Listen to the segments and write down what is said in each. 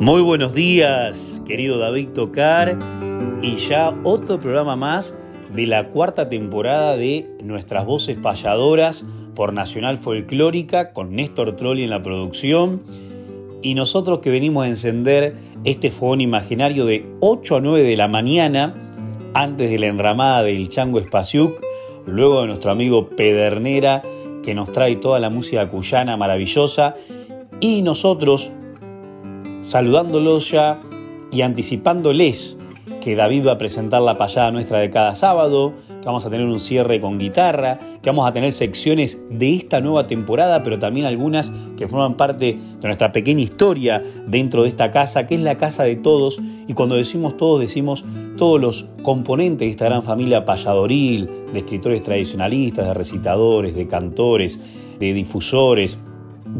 Muy buenos días, querido David Tocar, y ya otro programa más de la cuarta temporada de Nuestras Voces Payadoras por Nacional Folclórica, con Néstor Trolli en la producción, y nosotros que venimos a encender este fogón imaginario de 8 a 9 de la mañana, antes de la enramada del Chango Espaciuc, luego de nuestro amigo Pedernera, que nos trae toda la música cuyana maravillosa, y nosotros saludándolos ya y anticipándoles que David va a presentar la payada nuestra de cada sábado, que vamos a tener un cierre con guitarra, que vamos a tener secciones de esta nueva temporada, pero también algunas que forman parte de nuestra pequeña historia dentro de esta casa, que es la casa de todos, y cuando decimos todos, decimos todos los componentes de esta gran familia payadoril, de escritores tradicionalistas, de recitadores, de cantores, de difusores,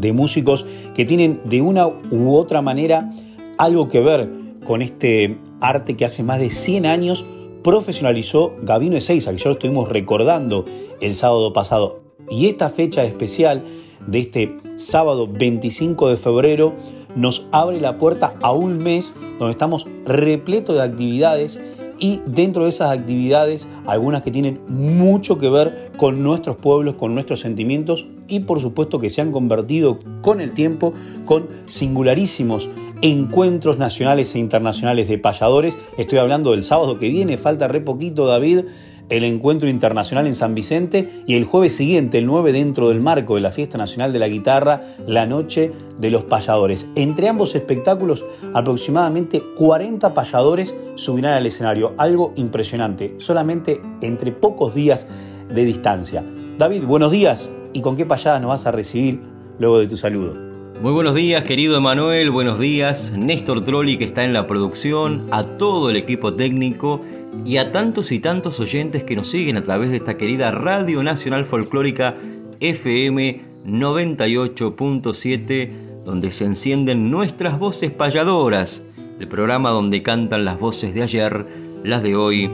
de músicos que tienen de una u otra manera algo que ver con este arte que hace más de 100 años profesionalizó Gabino Ezeiza, que ya lo estuvimos recordando el sábado pasado. Y esta fecha especial de este sábado 25 de febrero nos abre la puerta a un mes donde estamos repleto de actividades y dentro de esas actividades algunas que tienen mucho que ver con nuestros pueblos, con nuestros sentimientos y por supuesto que se han convertido con el tiempo con singularísimos encuentros nacionales e internacionales de payadores. Estoy hablando del sábado que viene, falta re poquito David, el encuentro internacional en San Vicente y el jueves siguiente, el 9, dentro del marco de la Fiesta Nacional de la Guitarra, la Noche de los Payadores. Entre ambos espectáculos, aproximadamente 40 payadores subirán al escenario, algo impresionante, solamente entre pocos días de distancia. David, buenos días y con qué payada nos vas a recibir luego de tu saludo. Muy buenos días, querido Emanuel, buenos días, Néstor Trolli que está en la producción, a todo el equipo técnico y a tantos y tantos oyentes que nos siguen a través de esta querida Radio Nacional Folclórica FM 98.7, donde se encienden nuestras voces payadoras, el programa donde cantan las voces de ayer, las de hoy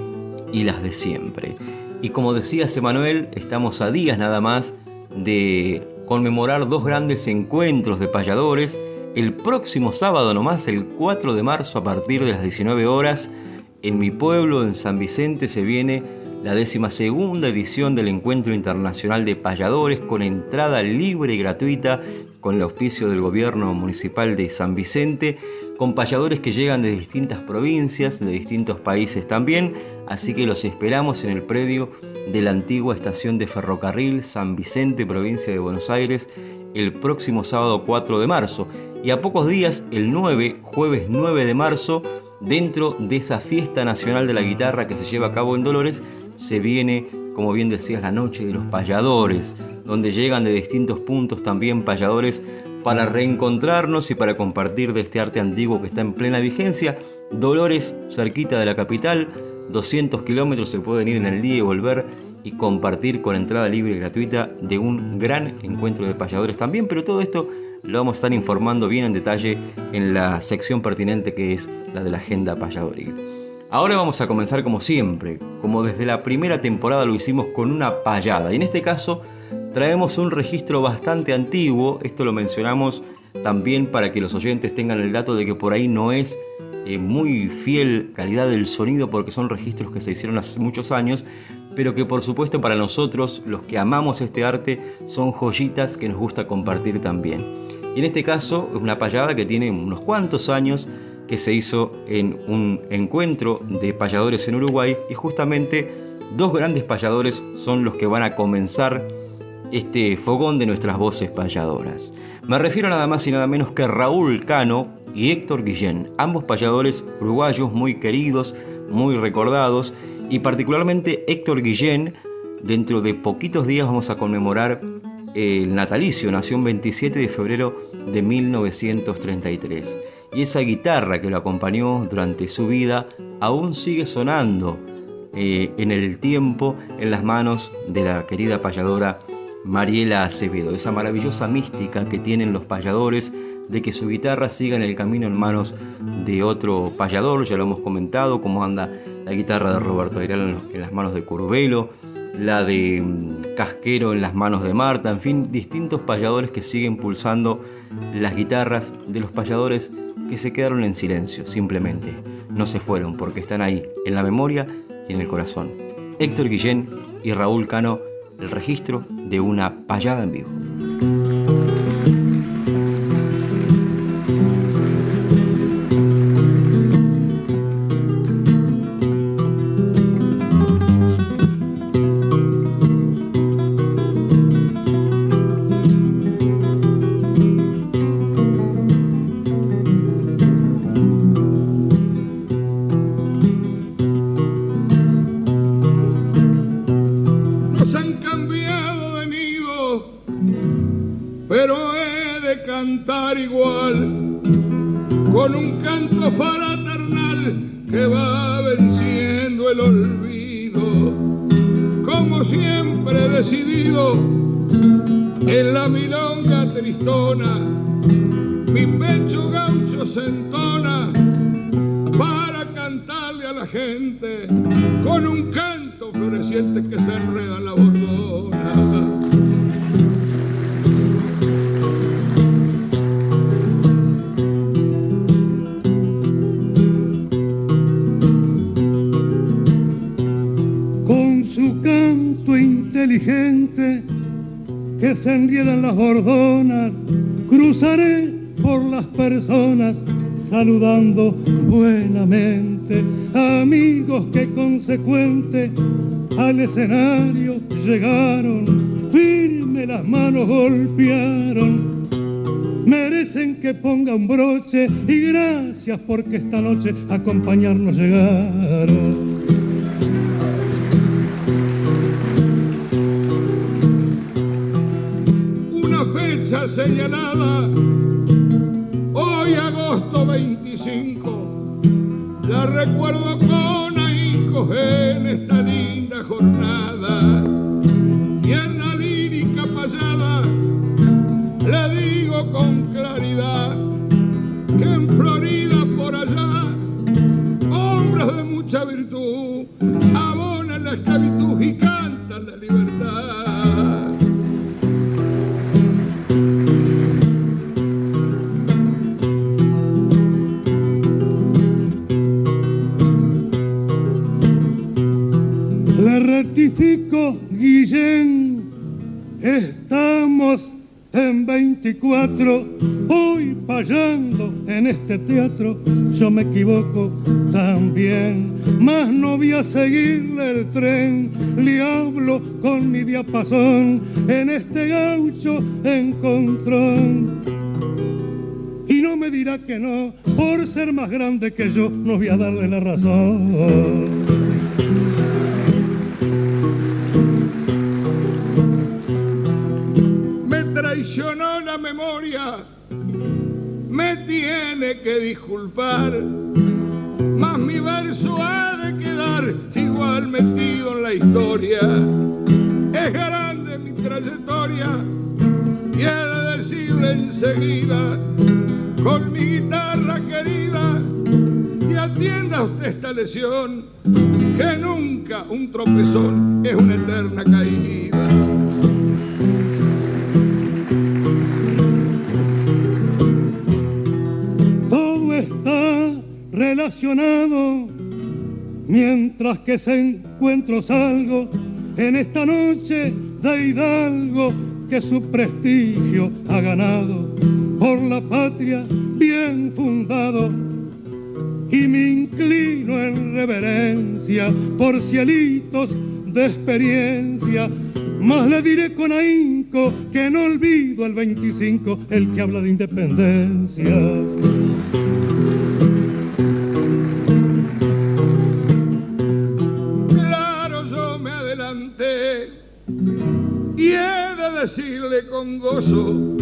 y las de siempre. Y como decía Emanuel, estamos a días nada más de conmemorar dos grandes encuentros de payadores. El próximo sábado nomás, el 4 de marzo, a partir de las 19 horas, en mi pueblo, en San Vicente, se viene la décima segunda edición del Encuentro Internacional de Payadores con entrada libre y gratuita con el auspicio del gobierno municipal de San Vicente, con payadores que llegan de distintas provincias, de distintos países también, así que los esperamos en el predio de la antigua estación de ferrocarril San Vicente, provincia de Buenos Aires, el próximo sábado 4 de marzo. Y a pocos días, el 9, jueves 9 de marzo, dentro de esa fiesta nacional de la guitarra que se lleva a cabo en Dolores, se viene, como bien decías, la noche de los payadores, donde llegan de distintos puntos también payadores para reencontrarnos y para compartir de este arte antiguo que está en plena vigencia. Dolores, cerquita de la capital, 200 kilómetros se pueden ir en el día y volver y compartir con entrada libre y gratuita de un gran encuentro de payadores también, pero todo esto lo vamos a estar informando bien en detalle en la sección pertinente que es la de la agenda payadoril. Ahora vamos a comenzar como siempre, como desde la primera temporada lo hicimos con una payada, y en este caso traemos un registro bastante antiguo, esto lo mencionamos también para que los oyentes tengan el dato de que por ahí no es eh, muy fiel calidad del sonido porque son registros que se hicieron hace muchos años, pero que por supuesto para nosotros, los que amamos este arte, son joyitas que nos gusta compartir también. Y en este caso es una payada que tiene unos cuantos años que se hizo en un encuentro de payadores en Uruguay y justamente dos grandes payadores son los que van a comenzar este fogón de nuestras voces payadoras. Me refiero nada más y nada menos que Raúl Cano y Héctor Guillén, ambos payadores uruguayos muy queridos, muy recordados y particularmente Héctor Guillén, dentro de poquitos días vamos a conmemorar el natalicio, nació el 27 de febrero de 1933 y esa guitarra que lo acompañó durante su vida aún sigue sonando eh, en el tiempo en las manos de la querida payadora Mariela Acevedo, esa maravillosa mística que tienen los payadores de que su guitarra siga en el camino en manos de otro payador, ya lo hemos comentado, cómo anda la guitarra de Roberto Ayral en las manos de Curvelo, la de mm, Casquero en las manos de Marta, en fin, distintos payadores que siguen pulsando las guitarras de los payadores que se quedaron en silencio, simplemente. No se fueron porque están ahí, en la memoria y en el corazón. Héctor Guillén y Raúl Cano el registro de una payada en vivo. Saludando buenamente, amigos que consecuente al escenario llegaron, firme las manos golpearon. Merecen que ponga un broche y gracias porque esta noche acompañarnos llegaron. Señalada hoy agosto 25, la recuerdo con ahínco en esta linda jornada. Y en la lírica pasada le digo con claridad que en Florida 24, hoy payando en este teatro, yo me equivoco también, mas no voy a seguirle el tren, le hablo con mi diapasón, en este gaucho encontrón. Y no me dirá que no, por ser más grande que yo, no voy a darle la razón. Que disculpar, mas mi verso ha de quedar igual metido en la historia. Es grande mi trayectoria y he de decirle enseguida, con mi guitarra querida, y atienda usted esta lesión, que nunca un tropezón es una eterna caída. Mientras que se encuentro salgo en esta noche de Hidalgo que su prestigio ha ganado por la patria bien fundado. y me inclino en reverencia por cielitos de experiencia. Más le diré con ahínco que no olvido el 25, el que habla de independencia. Decirle con gozo,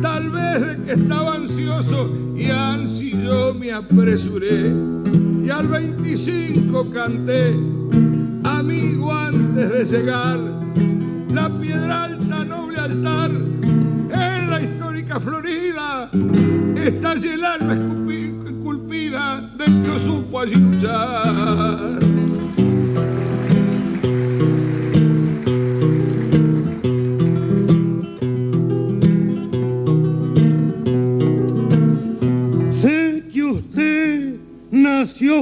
tal vez de que estaba ansioso y ansi yo me apresuré y al 25 canté, amigo antes de llegar, la piedra alta, noble altar, en la histórica Florida, está el alma esculpida del que supo allí luchar.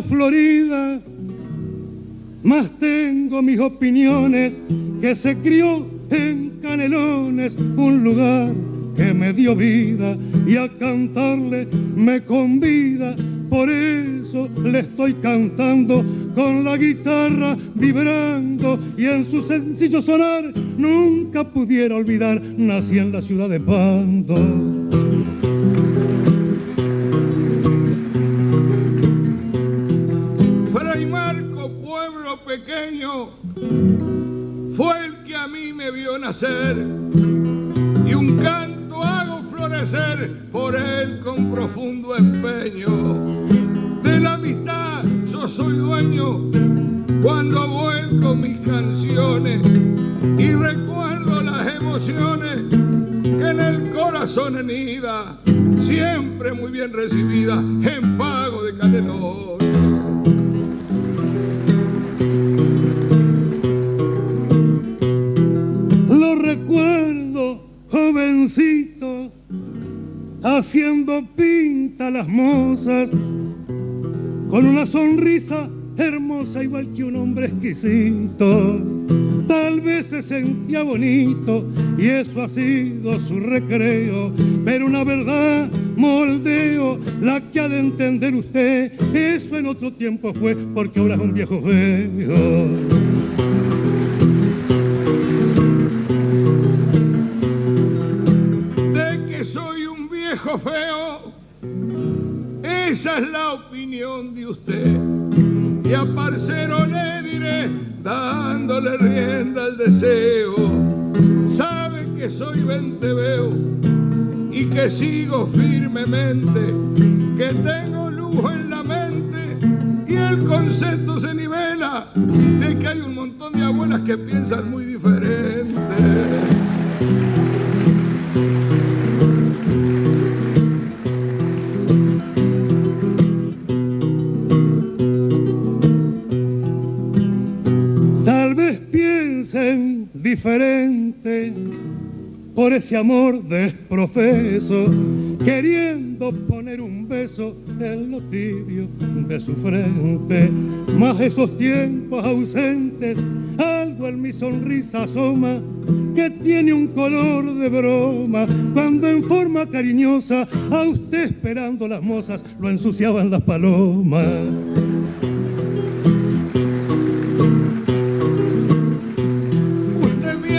Florida, mas tengo mis opiniones que se crió en Canelones, un lugar que me dio vida y a cantarle me convida. Por eso le estoy cantando con la guitarra vibrando y en su sencillo sonar nunca pudiera olvidar, nací en la ciudad de Pando. Vio nacer y un canto hago florecer por él con profundo empeño. De la amistad yo soy dueño cuando vuelco mis canciones y recuerdo las emociones que en el corazón anida, siempre muy bien recibida en pago de Canelón. Haciendo pinta las mozas, con una sonrisa hermosa igual que un hombre exquisito. Tal vez se sentía bonito y eso ha sido su recreo, pero una verdad moldeo la que ha de entender usted. Eso en otro tiempo fue porque ahora es un viejo feo. Feo. Esa es la opinión de usted. Y a parcero le diré, dándole rienda al deseo. Sabe que soy venteveo y que sigo firmemente, que tengo lujo en la mente y el concepto se nivela de que hay un montón de abuelas que piensan muy diferente. Por ese amor desprofeso, queriendo poner un beso en lo tibio de su frente. Mas esos tiempos ausentes, algo en mi sonrisa asoma, que tiene un color de broma, cuando en forma cariñosa, a usted esperando las mozas, lo ensuciaban las palomas.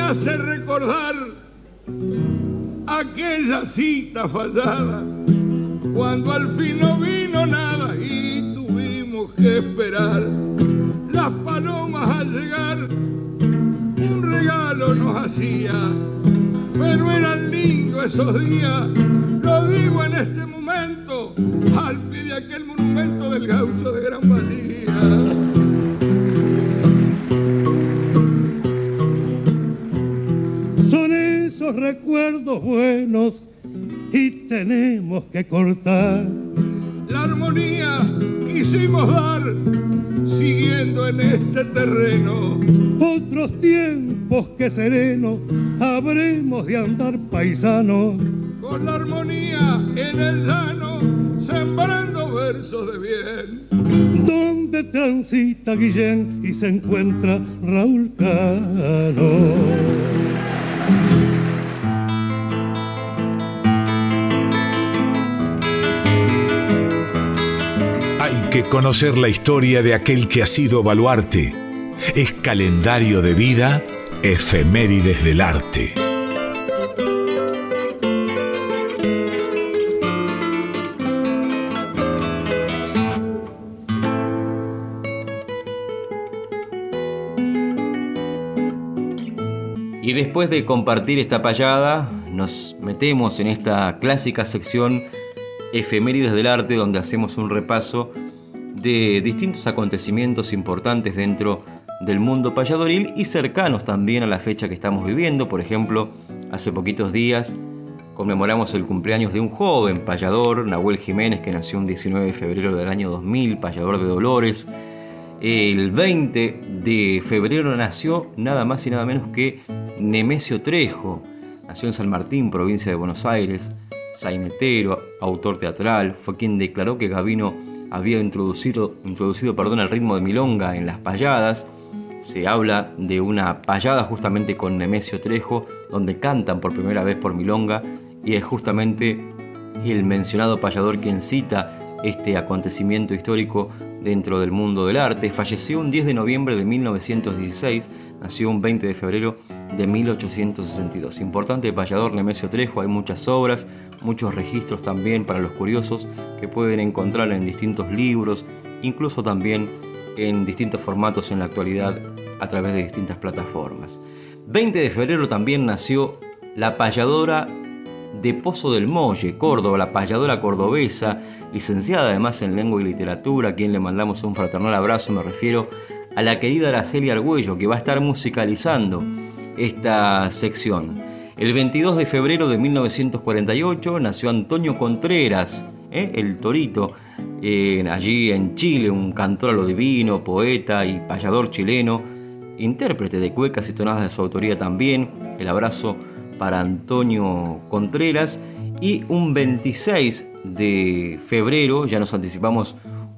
Hace recordar aquella cita fallada, cuando al fin no vino nada y tuvimos que esperar. Las palomas al llegar, un regalo nos hacía, pero eran lindos esos días, lo digo en este momento, al pie de aquel monumento del gaucho de Gran Valía. Esos recuerdos buenos y tenemos que cortar. La armonía quisimos dar siguiendo en este terreno. Otros tiempos que sereno habremos de andar paisanos. Con la armonía en el llano, sembrando versos de bien. Donde transita Guillén y se encuentra Raúl Cano. Conocer la historia de aquel que ha sido baluarte. Es calendario de vida, efemérides del arte. Y después de compartir esta payada, nos metemos en esta clásica sección Efemérides del Arte, donde hacemos un repaso de distintos acontecimientos importantes dentro del mundo payadoril y cercanos también a la fecha que estamos viviendo. Por ejemplo, hace poquitos días conmemoramos el cumpleaños de un joven payador, Nahuel Jiménez, que nació un 19 de febrero del año 2000, payador de Dolores. El 20 de febrero nació nada más y nada menos que Nemesio Trejo. Nació en San Martín, provincia de Buenos Aires. Sainetero, autor teatral, fue quien declaró que Gavino había introducido, introducido perdón, el ritmo de milonga en las payadas. Se habla de una payada justamente con Nemesio Trejo, donde cantan por primera vez por milonga, y es justamente el mencionado payador quien cita este acontecimiento histórico dentro del mundo del arte. Falleció un 10 de noviembre de 1916, nació un 20 de febrero de 1862. Importante payador Nemesio Trejo, hay muchas obras, muchos registros también para los curiosos que pueden encontrar en distintos libros, incluso también en distintos formatos en la actualidad a través de distintas plataformas. 20 de febrero también nació la payadora de Pozo del Molle, Córdoba, la payadora cordobesa, licenciada además en lengua y literatura, a quien le mandamos un fraternal abrazo, me refiero a la querida Araceli Argüello, que va a estar musicalizando esta sección. El 22 de febrero de 1948 nació Antonio Contreras, ¿eh? el Torito, allí en Chile, un cantor a lo divino, poeta y payador chileno, intérprete de cuecas y tonadas de su autoría también. El abrazo para Antonio Contreras. Y un 26 de febrero, ya nos anticipamos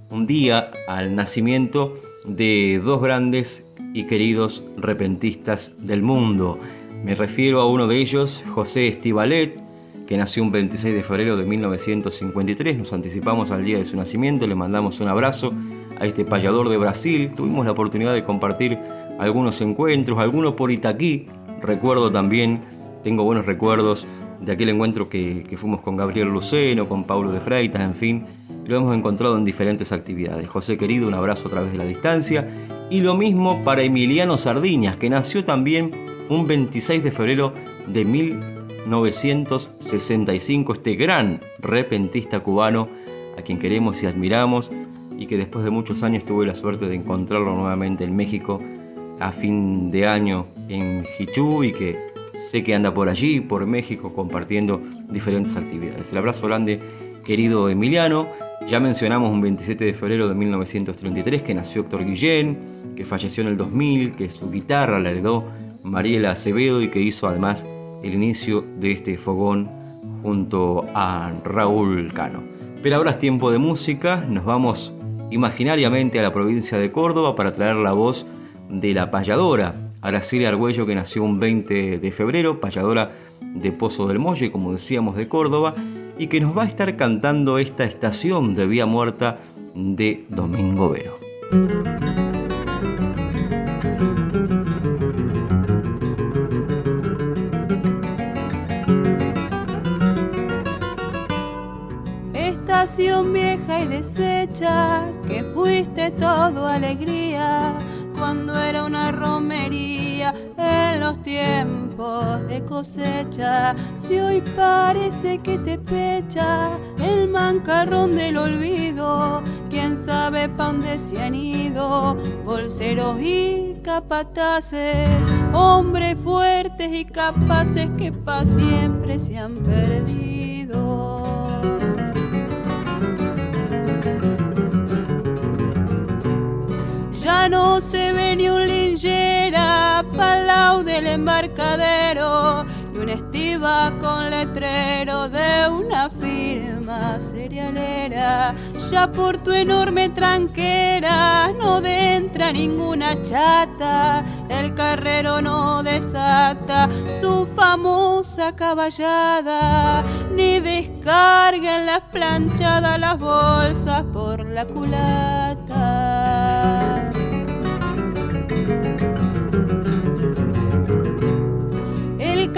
un día al nacimiento de dos grandes y queridos repentistas del mundo. Me refiero a uno de ellos, José Estivalet, que nació un 26 de febrero de 1953. Nos anticipamos al día de su nacimiento, le mandamos un abrazo a este payador de Brasil. Tuvimos la oportunidad de compartir algunos encuentros, algunos por Itaquí. Recuerdo también, tengo buenos recuerdos de aquel encuentro que, que fuimos con Gabriel Luceno, con Paulo de Freitas, en fin. Lo hemos encontrado en diferentes actividades. José querido, un abrazo a través de la distancia. Y lo mismo para Emiliano Sardiñas, que nació también un 26 de febrero de 1965, este gran repentista cubano a quien queremos y admiramos y que después de muchos años tuve la suerte de encontrarlo nuevamente en México a fin de año en Hichú y que sé que anda por allí, por México, compartiendo diferentes actividades. El abrazo grande, querido Emiliano. Ya mencionamos un 27 de febrero de 1933 que nació Héctor Guillén, que falleció en el 2000, que su guitarra la heredó Mariela Acevedo y que hizo además el inicio de este fogón junto a Raúl Cano. Pero ahora es tiempo de música, nos vamos imaginariamente a la provincia de Córdoba para traer la voz de la payadora, Araceli Argüello, que nació un 20 de febrero, payadora de Pozo del Molle, como decíamos, de Córdoba, y que nos va a estar cantando esta estación de Vía Muerta de Domingo Vero. Estación vieja y deshecha, que fuiste todo alegría cuando era una romería en los tiempos de cosecha. Si hoy parece que te pecha el mancarrón del olvido, quién sabe pa' dónde se han ido, bolseros y capataces, hombres fuertes y capaces que pa' siempre se han perdido. No se ve ni un linchera palau del embarcadero, ni un un estiva con letrero de una firma cerealera. Ya por tu enorme tranquera no entra ninguna chata, el carrero no desata su famosa caballada, ni descarga en las planchadas las bolsas por la culata.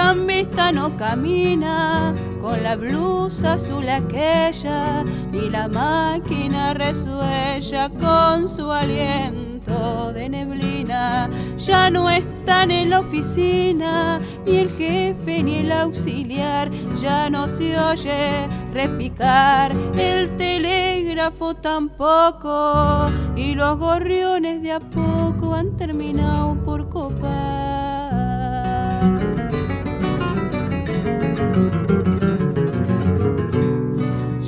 Cambista no camina con la blusa azul aquella y la máquina resuella con su aliento de neblina. Ya no están en la oficina ni el jefe ni el auxiliar, ya no se oye repicar el telégrafo tampoco y los gorriones de a poco han terminado por copar.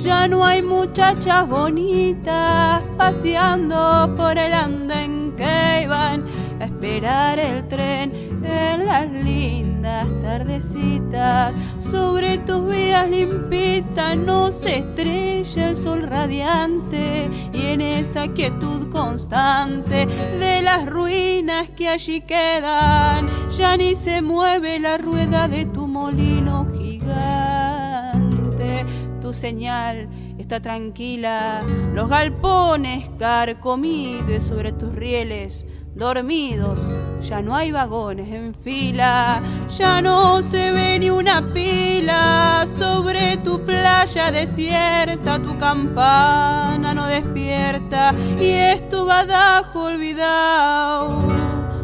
Ya no hay muchachas bonitas paseando por el andén que iban a esperar el tren en las lindas tardecitas. Sobre tus vías limpitas no se estrella el sol radiante y en esa quietud constante de las ruinas que allí quedan ya ni se mueve la rueda de tu molino gigante. Tu señal está tranquila, los galpones carcomidos sobre tus rieles. Dormidos, ya no hay vagones en fila, ya no se ve ni una pila. Sobre tu playa desierta, tu campana no despierta. Y es tu badajo olvidado,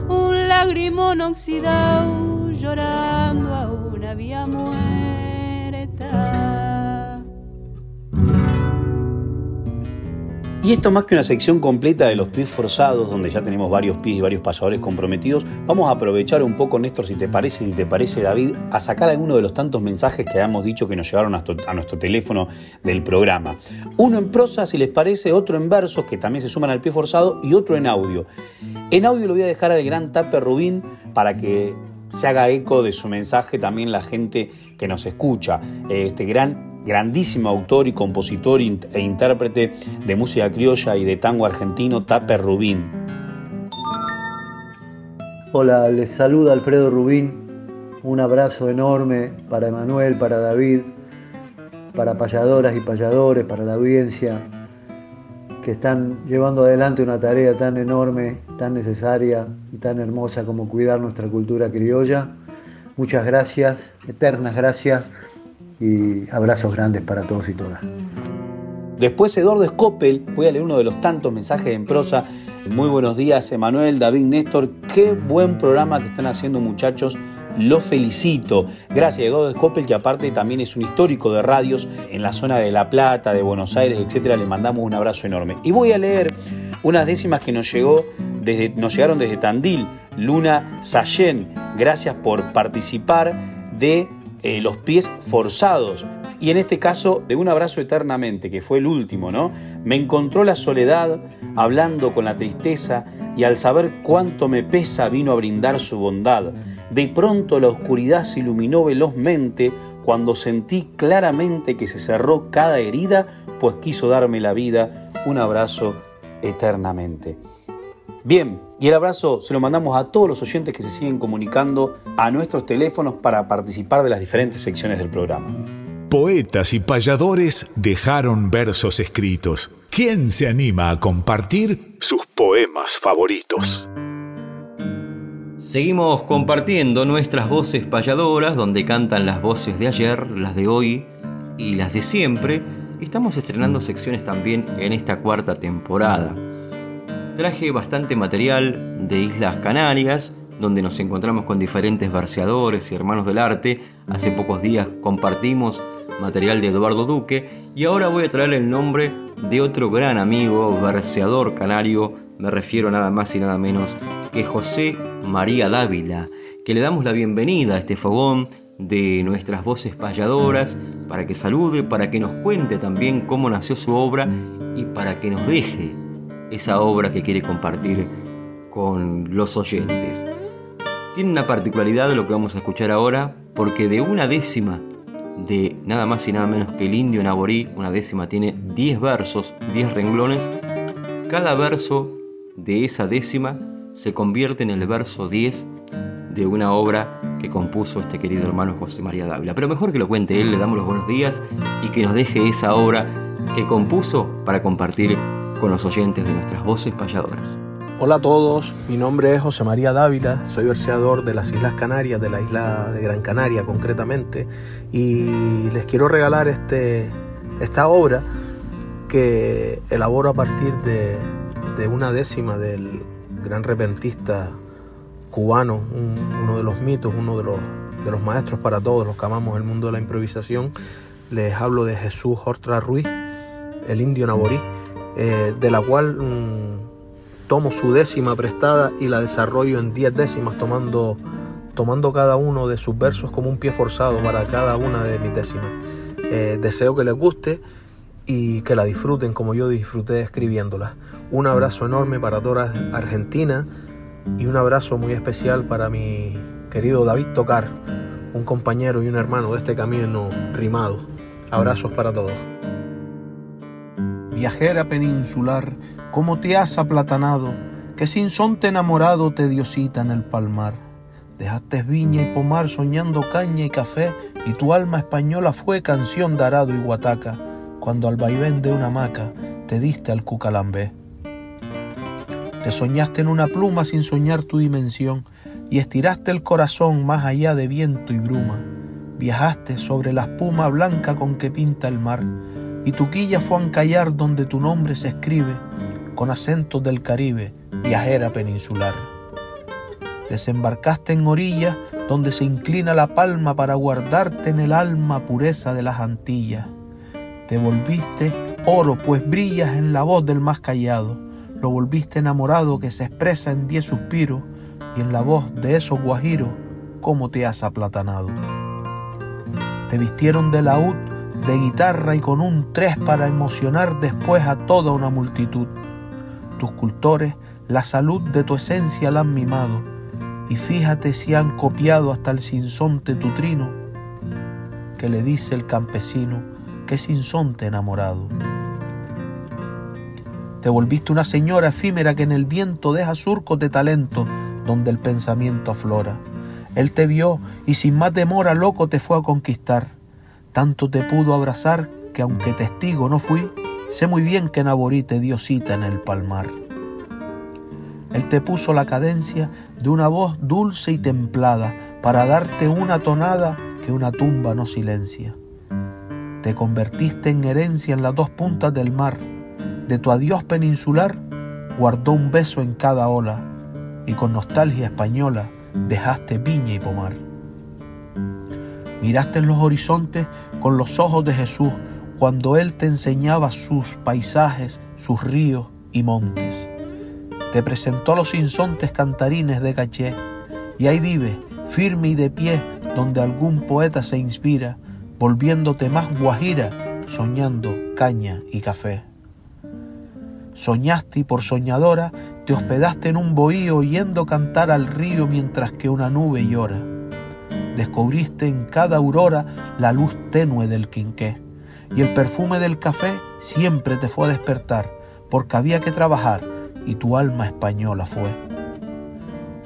un lagrimón oxidado llorando a una vía Y esto más que una sección completa de los pies forzados, donde ya tenemos varios pies y varios pasadores comprometidos, vamos a aprovechar un poco, Néstor, si te parece, si te parece, David, a sacar alguno de los tantos mensajes que habíamos dicho que nos nuestro, a nuestro teléfono del programa. Uno en prosa, si les parece, otro en versos, que también se suman al pie forzado, y otro en audio. En audio lo voy a dejar al gran Tape Rubín para que se haga eco de su mensaje también la gente que nos escucha. Este gran grandísimo autor y compositor e intérprete de música criolla y de tango argentino, Tape Rubín. Hola, les saluda Alfredo Rubín. Un abrazo enorme para Emanuel, para David, para payadoras y payadores, para la audiencia que están llevando adelante una tarea tan enorme, tan necesaria y tan hermosa como cuidar nuestra cultura criolla. Muchas gracias, eternas gracias y abrazos grandes para todos y todas. Después Eduardo Scopel, voy a leer uno de los tantos mensajes en prosa. Muy buenos días, Emanuel, David, Néstor. Qué buen programa que están haciendo muchachos. Lo felicito. Gracias, Eduardo Scopel, que aparte también es un histórico de radios en la zona de La Plata, de Buenos Aires, etcétera. Le mandamos un abrazo enorme. Y voy a leer unas décimas que nos, llegó nos llegaron desde Tandil. Luna Sayen, gracias por participar de eh, los pies forzados. Y en este caso, de un abrazo eternamente, que fue el último, ¿no? Me encontró la soledad, hablando con la tristeza, y al saber cuánto me pesa vino a brindar su bondad. De pronto la oscuridad se iluminó velozmente cuando sentí claramente que se cerró cada herida, pues quiso darme la vida. Un abrazo eternamente. Bien, y el abrazo se lo mandamos a todos los oyentes que se siguen comunicando a nuestros teléfonos para participar de las diferentes secciones del programa. Poetas y payadores dejaron versos escritos. ¿Quién se anima a compartir sus poemas favoritos? Seguimos compartiendo nuestras voces payadoras, donde cantan las voces de ayer, las de hoy y las de siempre. Estamos estrenando secciones también en esta cuarta temporada traje bastante material de Islas Canarias, donde nos encontramos con diferentes verseadores y hermanos del arte. Hace pocos días compartimos material de Eduardo Duque y ahora voy a traer el nombre de otro gran amigo, verseador canario, me refiero nada más y nada menos que José María Dávila, que le damos la bienvenida a este fogón de nuestras voces payadoras, para que salude, para que nos cuente también cómo nació su obra y para que nos deje esa obra que quiere compartir con los oyentes. Tiene una particularidad lo que vamos a escuchar ahora, porque de una décima de nada más y nada menos que el indio Naborí, una décima tiene 10 versos, 10 renglones, cada verso de esa décima se convierte en el verso 10 de una obra que compuso este querido hermano José María Dávila. Pero mejor que lo cuente él, le damos los buenos días y que nos deje esa obra que compuso para compartir con los oyentes de nuestras voces payadoras. Hola a todos, mi nombre es José María Dávila, soy verseador de las Islas Canarias, de la isla de Gran Canaria concretamente, y les quiero regalar este, esta obra que elaboro a partir de, de una décima del gran repentista cubano, uno de los mitos, uno de los, de los maestros para todos los que amamos el mundo de la improvisación. Les hablo de Jesús Hortra Ruiz, el indio naborí, eh, de la cual mm, tomo su décima prestada y la desarrollo en diez décimas tomando, tomando cada uno de sus versos como un pie forzado para cada una de mis décimas. Eh, deseo que les guste y que la disfruten como yo disfruté escribiéndola. Un abrazo enorme para toda Argentina y un abrazo muy especial para mi querido David Tocar, un compañero y un hermano de este camino rimado. Abrazos para todos. Viajera peninsular, ¿cómo te has aplatanado? Que sin sonte enamorado te dio cita en el palmar. Dejaste viña y pomar soñando caña y café, y tu alma española fue canción de arado y guataca, cuando al vaivén de una hamaca te diste al cucalambé. Te soñaste en una pluma sin soñar tu dimensión, y estiraste el corazón más allá de viento y bruma. Viajaste sobre la espuma blanca con que pinta el mar, y tu quilla fue a encallar donde tu nombre se escribe, con acentos del Caribe, viajera peninsular. Desembarcaste en orilla donde se inclina la palma para guardarte en el alma pureza de las Antillas. Te volviste oro, pues brillas en la voz del más callado. Lo volviste enamorado que se expresa en diez suspiros y en la voz de esos guajiros, cómo te has aplatanado. Te vistieron de laúd de guitarra y con un tres para emocionar después a toda una multitud. Tus cultores la salud de tu esencia la han mimado, y fíjate si han copiado hasta el sinsonte tu trino, que le dice el campesino que sinsonte enamorado. Te volviste una señora efímera que en el viento deja surcos de talento donde el pensamiento aflora. Él te vio y sin más demora loco te fue a conquistar tanto te pudo abrazar que aunque testigo no fui, sé muy bien que Naborí te dio cita en el palmar. Él te puso la cadencia de una voz dulce y templada para darte una tonada que una tumba no silencia. Te convertiste en herencia en las dos puntas del mar. De tu adiós peninsular guardó un beso en cada ola y con nostalgia española dejaste viña y pomar. Miraste en los horizontes con los ojos de Jesús cuando Él te enseñaba sus paisajes, sus ríos y montes. Te presentó los insontes cantarines de caché y ahí vive, firme y de pie, donde algún poeta se inspira, volviéndote más guajira, soñando caña y café. Soñaste y por soñadora te hospedaste en un bohío oyendo cantar al río mientras que una nube llora descubriste en cada aurora la luz tenue del quinqué. Y el perfume del café siempre te fue a despertar, porque había que trabajar y tu alma española fue.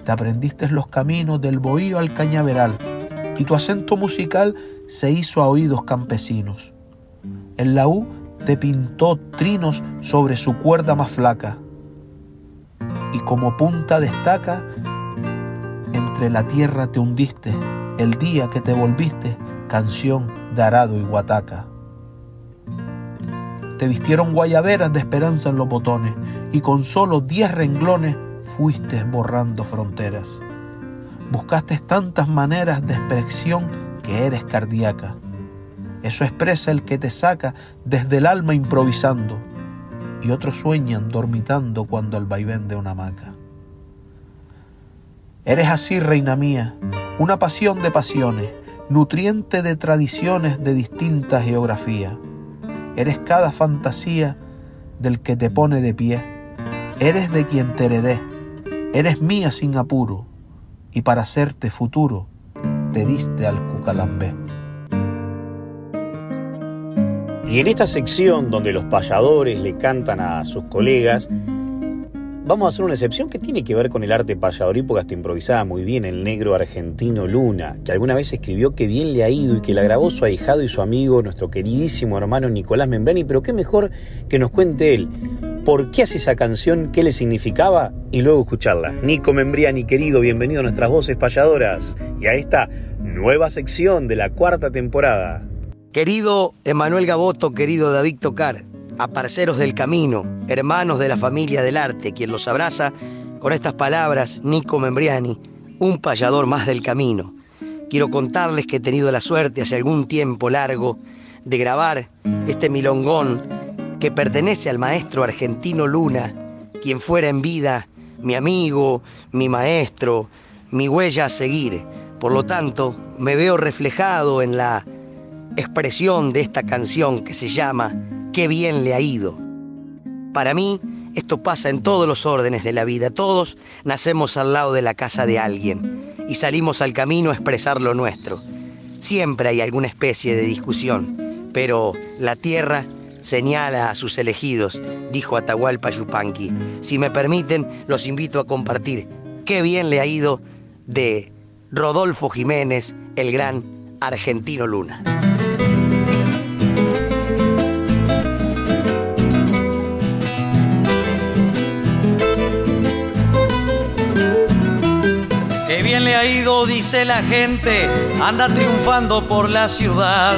Te aprendiste los caminos del bohío al cañaveral y tu acento musical se hizo a oídos campesinos. El laú te pintó trinos sobre su cuerda más flaca y como punta destaca, entre la tierra te hundiste el día que te volviste canción de arado y guataca. Te vistieron guayaberas de esperanza en los botones y con solo diez renglones fuiste borrando fronteras. Buscaste tantas maneras de expresión que eres cardíaca. Eso expresa el que te saca desde el alma improvisando y otros sueñan dormitando cuando el vaivén de una hamaca. Eres así, reina mía, una pasión de pasiones, nutriente de tradiciones de distintas geografías. Eres cada fantasía del que te pone de pie. Eres de quien te heredé. Eres mía sin apuro. Y para hacerte futuro, te diste al cucalambé. Y en esta sección donde los payadores le cantan a sus colegas, vamos a hacer una excepción que tiene que ver con el arte payadorístico hasta improvisada muy bien el negro argentino Luna, que alguna vez escribió que bien le ha ido y que la grabó su ahijado y su amigo, nuestro queridísimo hermano Nicolás Membrani, pero qué mejor que nos cuente él por qué hace esa canción, qué le significaba y luego escucharla. Nico Membriani, querido, bienvenido a nuestras voces payadoras y a esta nueva sección de la cuarta temporada. Querido Emanuel Gaboto, querido David Tocar, a parceros del camino, hermanos de la familia del arte, quien los abraza con estas palabras, Nico Membriani, un payador más del camino. Quiero contarles que he tenido la suerte hace algún tiempo largo de grabar este milongón que pertenece al maestro argentino Luna, quien fuera en vida mi amigo, mi maestro, mi huella a seguir. Por lo tanto, me veo reflejado en la expresión de esta canción que se llama Qué bien le ha ido. Para mí, esto pasa en todos los órdenes de la vida. Todos nacemos al lado de la casa de alguien y salimos al camino a expresar lo nuestro. Siempre hay alguna especie de discusión, pero la tierra señala a sus elegidos, dijo Atahualpa Yupanqui. Si me permiten, los invito a compartir qué bien le ha ido de Rodolfo Jiménez, el gran argentino Luna. Le ha ido, dice la gente, anda triunfando por la ciudad.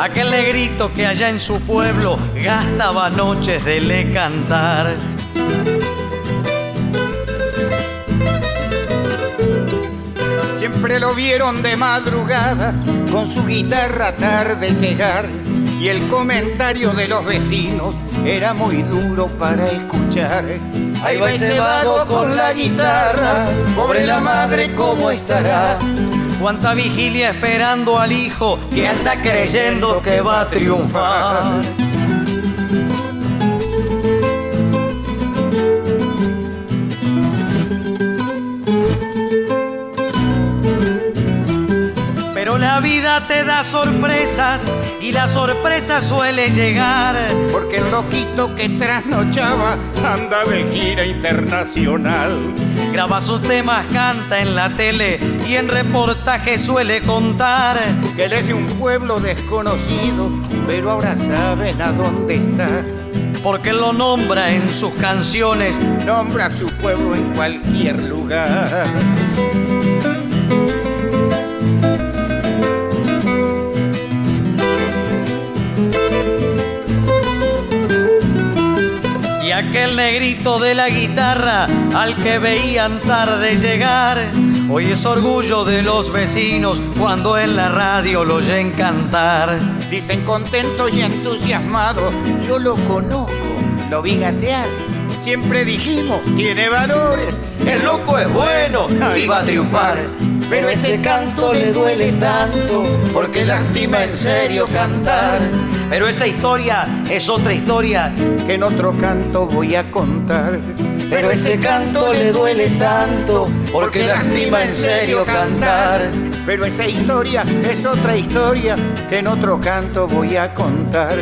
Aquel negrito que allá en su pueblo gastaba noches de le cantar. Siempre lo vieron de madrugada con su guitarra tarde llegar y el comentario de los vecinos era muy duro para escuchar. Ahí va ese vago con la guitarra, pobre la madre cómo estará. Cuánta vigilia esperando al hijo que anda creyendo que va a triunfar. Pero la vida te da sorpresas y la sorpresa suele llegar. Porque el loquito que trasnochaba anda de gira internacional. Graba sus temas, canta en la tele y en reportaje suele contar que él es de un pueblo desconocido, pero ahora saben a dónde está. Porque lo nombra en sus canciones, nombra su pueblo en cualquier lugar. Y aquel negrito de la guitarra al que veían tarde llegar, hoy es orgullo de los vecinos cuando en la radio lo oyen cantar. Dicen contento y entusiasmado, yo lo conozco, lo vi gatear. Siempre dijimos, tiene valores, el loco es bueno y va a triunfar. Pero ese canto le duele tanto, porque lastima en serio cantar. Pero esa historia es otra historia que en otro canto voy a contar. Pero ese canto le duele tanto, porque lastima en serio cantar. Pero esa historia es otra historia que en otro canto voy a contar.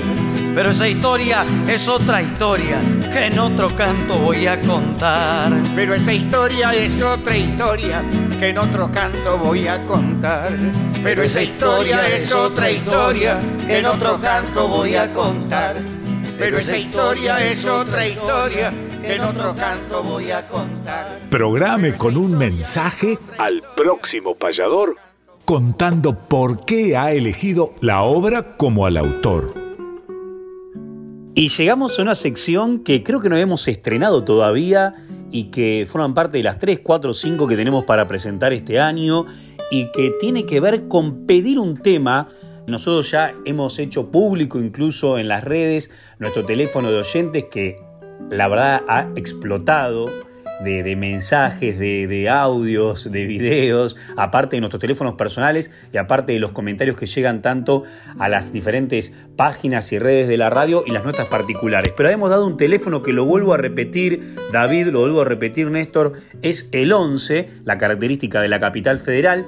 Pero esa historia es otra historia que en otro canto voy a contar. Pero esa historia es otra historia que en otro canto voy a contar. Pero esa historia es otra historia que en otro canto voy a contar. Pero esa historia es otra historia que en otro canto voy a contar. Programe con un mensaje al próximo payador contando por qué ha elegido la obra como al autor. Y llegamos a una sección que creo que no hemos estrenado todavía y que forman parte de las 3, 4, 5 que tenemos para presentar este año y que tiene que ver con pedir un tema. Nosotros ya hemos hecho público incluso en las redes nuestro teléfono de oyentes que la verdad ha explotado de, mensajes, de, de, audios, de videos, aparte de nuestros teléfonos personales y aparte de los comentarios que llegan tanto a las diferentes páginas y redes de la radio y las nuestras particulares. Pero hemos dado un teléfono que lo vuelvo a repetir, David, lo vuelvo a repetir, Néstor, es el 11, la característica de la capital federal.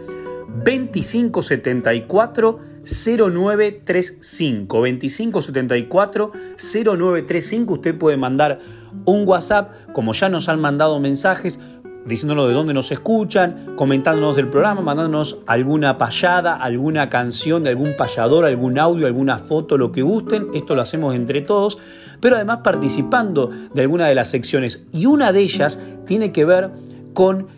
2574 0935. 2574 0935. Usted puede mandar un WhatsApp, como ya nos han mandado mensajes diciéndonos de dónde nos escuchan, comentándonos del programa, mandándonos alguna payada, alguna canción de algún payador, algún audio, alguna foto, lo que gusten. Esto lo hacemos entre todos, pero además participando de alguna de las secciones. Y una de ellas tiene que ver con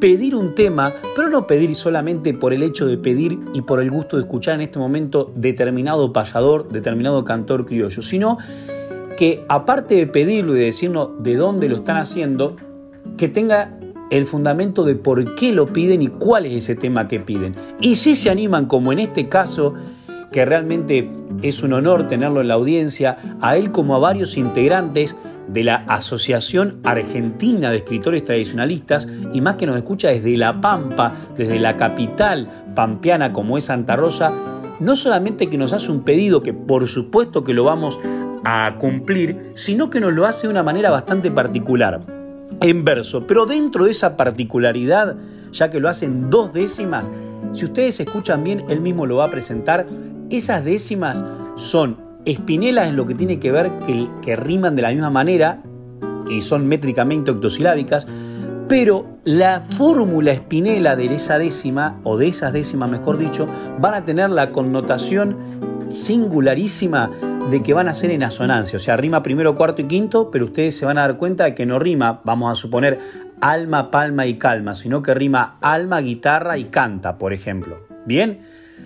pedir un tema, pero no pedir solamente por el hecho de pedir y por el gusto de escuchar en este momento determinado payador, determinado cantor criollo, sino que aparte de pedirlo y de decirnos de dónde lo están haciendo, que tenga el fundamento de por qué lo piden y cuál es ese tema que piden. Y si se animan, como en este caso, que realmente es un honor tenerlo en la audiencia, a él como a varios integrantes de la Asociación Argentina de Escritores Tradicionalistas y más que nos escucha desde La Pampa, desde la capital pampeana como es Santa Rosa, no solamente que nos hace un pedido que por supuesto que lo vamos a cumplir, sino que nos lo hace de una manera bastante particular, en verso. Pero dentro de esa particularidad, ya que lo hacen dos décimas, si ustedes escuchan bien, él mismo lo va a presentar, esas décimas son espinelas en lo que tiene que ver que, riman de la misma manera y son métricamente octosilábicas, pero la fórmula espinela de esa décima, o de esas décimas mejor dicho, van a tener la connotación singularísima de que van a ser en asonancia, o sea, rima primero, cuarto y quinto, pero ustedes se van a dar cuenta de que no rima, vamos a suponer, alma, palma y calma, sino que rima alma, guitarra y canta, por ejemplo. ¿Bien?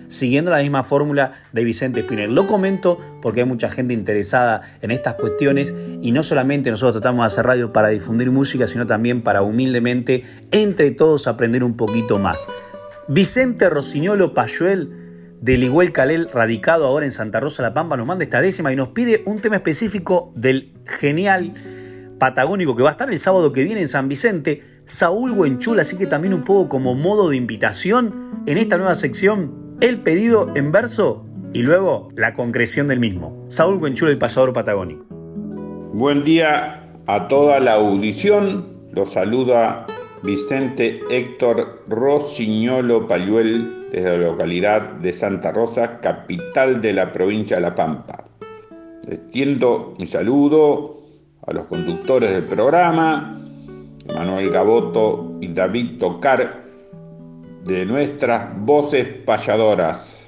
siguiendo la misma fórmula de Vicente Spinel. Lo comento porque hay mucha gente interesada en estas cuestiones y no solamente nosotros tratamos de hacer radio para difundir música, sino también para humildemente entre todos aprender un poquito más. Vicente Rosiñolo Payuel de Liguel Calel, radicado ahora en Santa Rosa La Pampa, nos manda esta décima y nos pide un tema específico del genial patagónico que va a estar el sábado que viene en San Vicente, Saúl Huenchul, así que también un poco como modo de invitación en esta nueva sección el pedido en verso y luego la concreción del mismo. Saúl Buenchulo, el pasador patagónico. Buen día a toda la audición. Los saluda Vicente Héctor Rosiñolo Payuel desde la localidad de Santa Rosa, capital de la provincia de La Pampa. Extiendo mi saludo a los conductores del programa, Manuel Gaboto y David Tocar, de nuestras voces payadoras.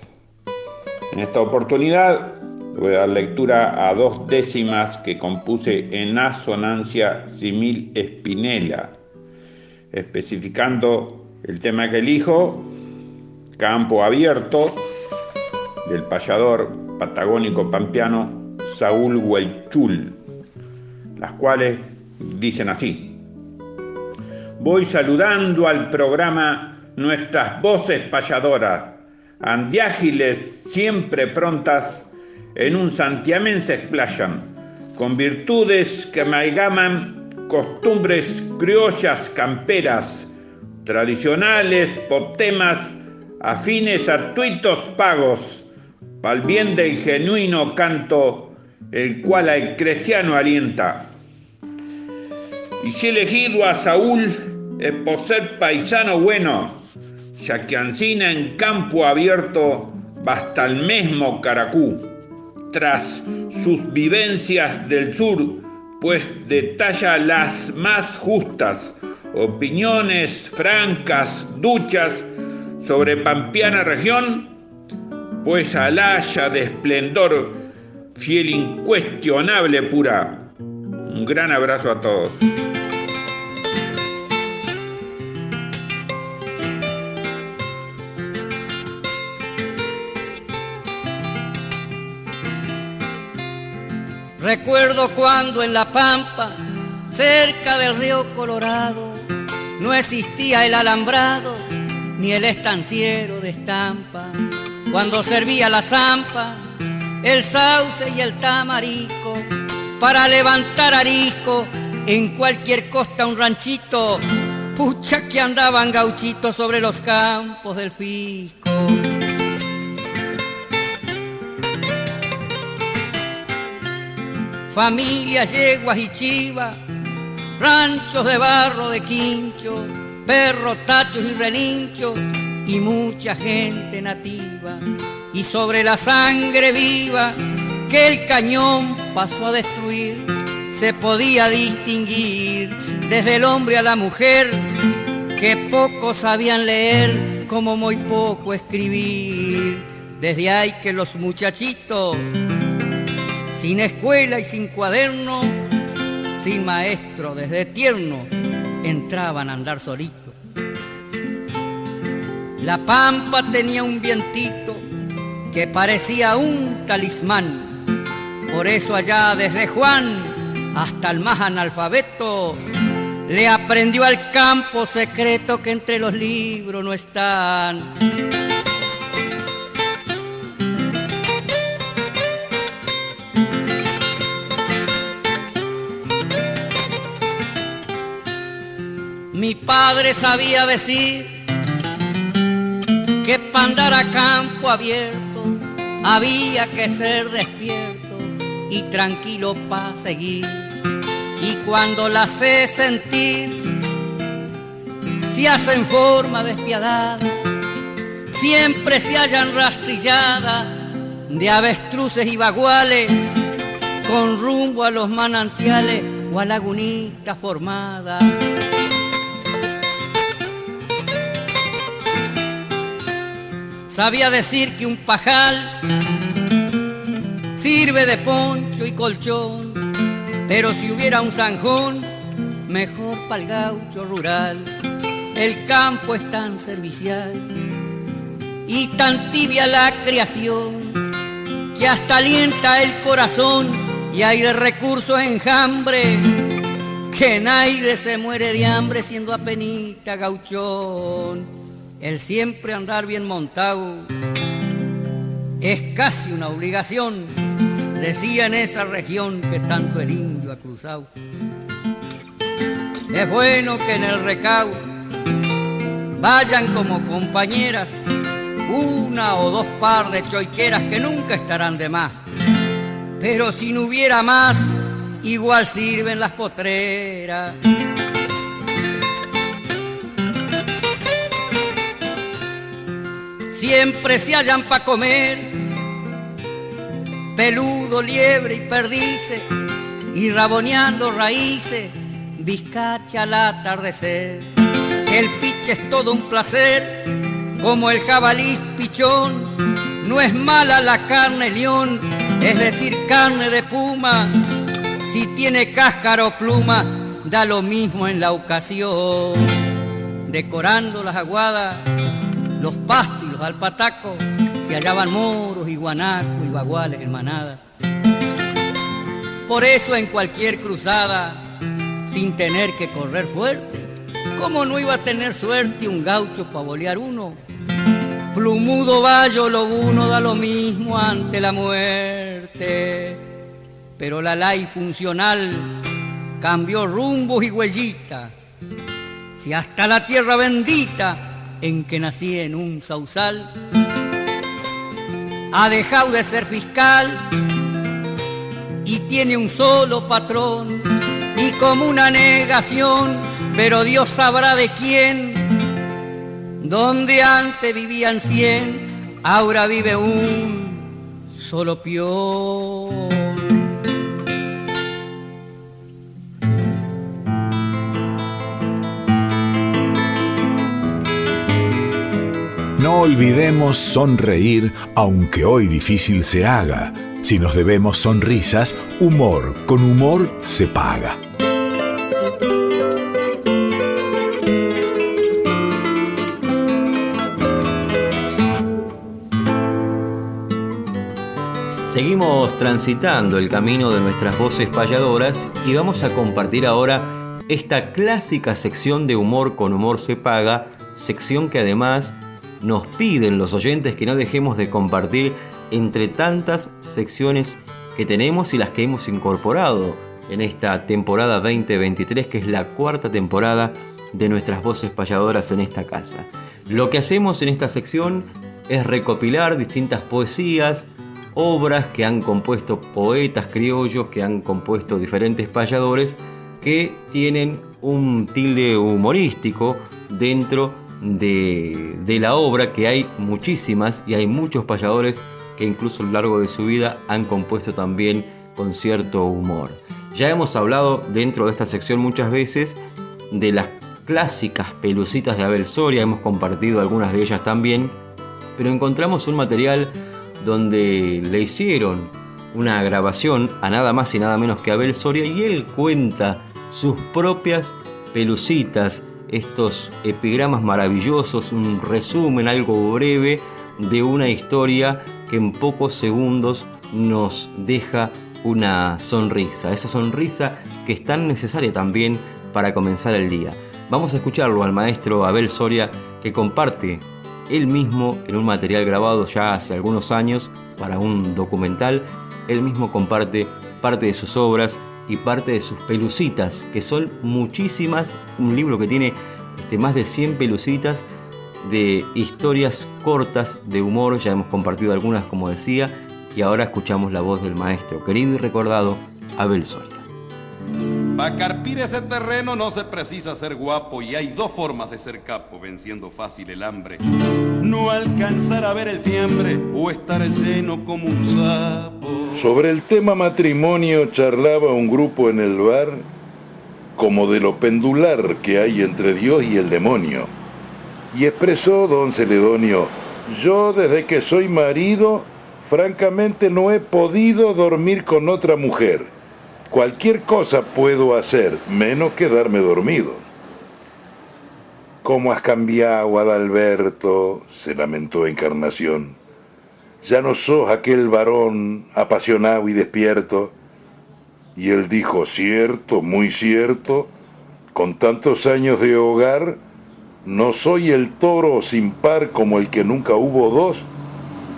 En esta oportunidad voy a dar lectura a dos décimas que compuse en asonancia simil espinela, especificando el tema que elijo, Campo Abierto, del payador patagónico pampeano Saúl Huaychul, las cuales dicen así. Voy saludando al programa nuestras voces payadoras, andiágiles siempre prontas, en un santiamén se explayan, con virtudes que amalgaman costumbres criollas camperas, tradicionales por temas a tuitos pagos, pa'l bien del genuino canto, el cual al cristiano alienta. Y si elegido a Saúl es por ser paisano bueno, ya que Ancina en campo abierto basta el mismo Caracú. Tras sus vivencias del sur, pues detalla las más justas, opiniones francas, duchas sobre Pampiana región, pues alaya de esplendor, fiel incuestionable pura. Un gran abrazo a todos. Recuerdo cuando en La Pampa, cerca del río Colorado, no existía el alambrado ni el estanciero de estampa. Cuando servía la zampa, el sauce y el tamarico, para levantar arisco en cualquier costa un ranchito, pucha que andaban gauchitos sobre los campos del fisco. familias, yeguas y chivas, ranchos de barro de quincho, perros, tachos y relinchos, y mucha gente nativa. Y sobre la sangre viva que el cañón pasó a destruir, se podía distinguir desde el hombre a la mujer que poco sabían leer como muy poco escribir. Desde ahí que los muchachitos, sin escuela y sin cuaderno, sin maestro desde tierno, entraban a andar solitos. La pampa tenía un vientito que parecía un talismán. Por eso allá desde Juan hasta el más analfabeto le aprendió al campo secreto que entre los libros no están. Padre sabía decir que para andar a campo abierto había que ser despierto y tranquilo para seguir. Y cuando la sé sentir, se hace en forma despiadada, siempre se hallan rastrilladas de avestruces y baguales con rumbo a los manantiales o a lagunitas formadas. Sabía decir que un pajal sirve de poncho y colchón, pero si hubiera un zanjón, mejor para el gaucho rural. El campo es tan servicial y tan tibia la creación que hasta alienta el corazón y hay de recursos enjambre que nadie se muere de hambre siendo apenita gauchón el siempre andar bien montado es casi una obligación, decía en esa región que tanto el indio ha cruzado. Es bueno que en el recao vayan como compañeras una o dos par de choiqueras que nunca estarán de más. Pero si no hubiera más, igual sirven las potreras. Siempre se hallan pa' comer. Peludo, liebre y perdice, y raboneando raíces, bizcacha al atardecer. El piche es todo un placer, como el jabalí pichón. No es mala la carne león, es decir, carne de puma. Si tiene cáscara o pluma, da lo mismo en la ocasión. Decorando las aguadas, los pastos al pataco se hallaban moros y guanacos y baguales en manada. Por eso en cualquier cruzada, sin tener que correr fuerte, ¿cómo no iba a tener suerte un gaucho para bolear uno? Plumudo vallo lobuno da lo mismo ante la muerte. Pero la ley funcional cambió rumbos y huellitas. Si hasta la tierra bendita en que nací en un sausal. Ha dejado de ser fiscal y tiene un solo patrón y como una negación, pero Dios sabrá de quién. Donde antes vivían cien, ahora vive un solo peón. No olvidemos sonreír, aunque hoy difícil se haga. Si nos debemos sonrisas, humor con humor se paga. Seguimos transitando el camino de nuestras voces payadoras y vamos a compartir ahora esta clásica sección de humor con humor se paga, sección que además nos piden los oyentes que no dejemos de compartir entre tantas secciones que tenemos y las que hemos incorporado en esta temporada 2023, que es la cuarta temporada de nuestras voces payadoras en esta casa. Lo que hacemos en esta sección es recopilar distintas poesías, obras que han compuesto poetas criollos, que han compuesto diferentes payadores, que tienen un tilde humorístico dentro de, la obra, que hay muchísimas y hay muchos payadores que incluso a lo largo de su vida han compuesto también con cierto humor. Ya hemos hablado dentro de esta sección muchas veces de las clásicas pelucitas de Abel Soria, hemos compartido algunas de ellas también, pero encontramos un material donde le hicieron una grabación a nada más y nada menos que Abel Soria y él cuenta sus propias pelucitas, estos epigramas maravillosos, un resumen algo breve de una historia que en pocos segundos nos deja una sonrisa, esa sonrisa que es tan necesaria también para comenzar el día. Vamos a escucharlo al maestro Abel Soria que comparte él mismo en un material grabado ya hace algunos años para un documental, él mismo comparte parte de sus obras y parte de sus pelucitas, que son muchísimas, un libro que tiene este, más de 100 pelucitas de historias cortas de humor, ya hemos compartido algunas como decía, y ahora escuchamos la voz del maestro, querido y recordado, Abel Soria. Para carpir ese terreno no se precisa ser guapo y hay dos formas de ser capo, venciendo fácil el hambre. No alcanzar a ver el fiambre o estar lleno como un sapo. Sobre el tema matrimonio charlaba un grupo en el bar como de lo pendular que hay entre Dios y el demonio. Y expresó don Celedonio, yo desde que soy marido, francamente no he podido dormir con otra mujer. Cualquier cosa puedo hacer, menos quedarme dormido. ¿Cómo has cambiado, Adalberto? se lamentó Encarnación. Ya no sos aquel varón apasionado y despierto. Y él dijo, cierto, muy cierto, con tantos años de hogar, no soy el toro sin par como el que nunca hubo dos.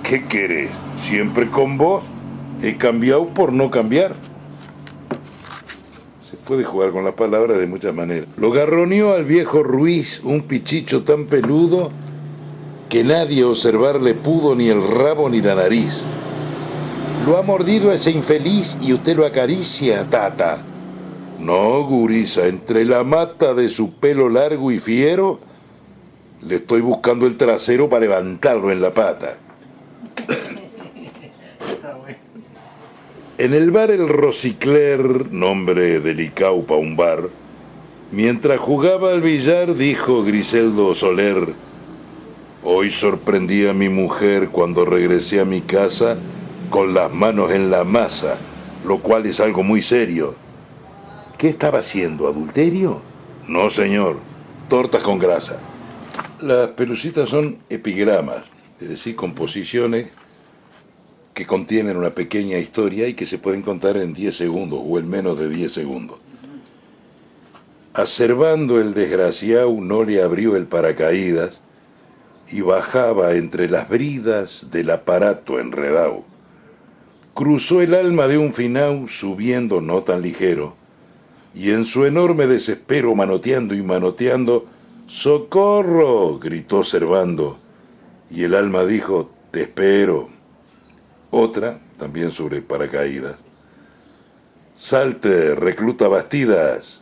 ¿Qué querés? Siempre con vos. He cambiado por no cambiar puede jugar con las palabras de muchas maneras. Lo garroneó al viejo Ruiz, un pichicho tan peludo que nadie observarle pudo ni el rabo ni la nariz. Lo ha mordido ese infeliz y usted lo acaricia, tata. No, gurisa, entre la mata de su pelo largo y fiero, le estoy buscando el trasero para levantarlo en la pata. En el bar El Rosicler, nombre delicado para un bar, mientras jugaba al billar, dijo Griseldo Soler, Hoy sorprendí a mi mujer cuando regresé a mi casa con las manos en la masa, lo cual es algo muy serio. ¿Qué estaba haciendo? ¿Adulterio? No, señor. Tortas con grasa. Las pelucitas son epigramas, es decir, composiciones que contienen una pequeña historia y que se pueden contar en 10 segundos o en menos de 10 segundos. Acervando el desgraciado no le abrió el paracaídas y bajaba entre las bridas del aparato enredado. Cruzó el alma de un finau subiendo no tan ligero, y en su enorme desespero manoteando y manoteando, ¡Socorro! gritó Servando, y el alma dijo, Te espero. Otra, también sobre paracaídas. Salte, recluta Bastidas.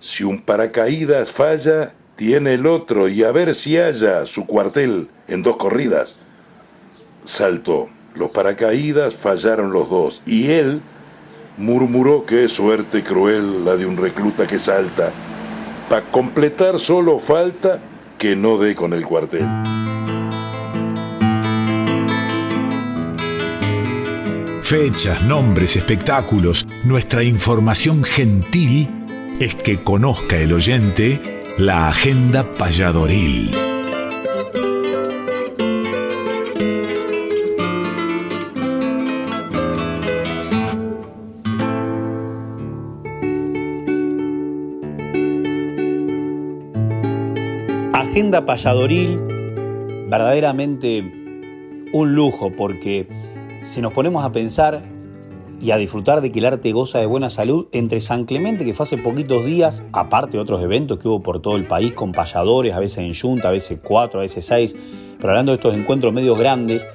Si un paracaídas falla, tiene el otro y a ver si haya su cuartel en dos corridas. Saltó. Los paracaídas fallaron los dos y él murmuró qué suerte cruel la de un recluta que salta. Para completar solo falta que no dé con el cuartel. Fechas, nombres, espectáculos, nuestra información gentil es que conozca el oyente la agenda payadoril. Agenda payadoril, verdaderamente un lujo porque si nos ponemos a pensar y a disfrutar de que el arte goza de buena salud, entre San Clemente, que fue hace poquitos días, aparte de otros eventos que hubo por todo el país con payadores, a veces en Junta, a veces cuatro, a veces seis, pero hablando de estos encuentros medios grandes,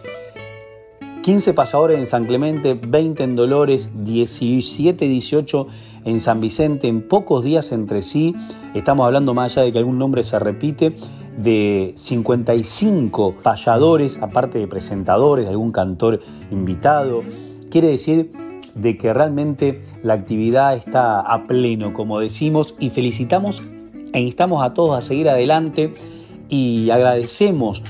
15 payadores en San Clemente, 20 en Dolores, 17, 18 en San Vicente, en pocos días entre sí, estamos hablando más allá de que algún nombre se repite, de 55 payadores, aparte de presentadores, de algún cantor invitado. Quiere decir de que realmente la actividad está a pleno, como decimos, y felicitamos e instamos a todos a seguir adelante y agradecemos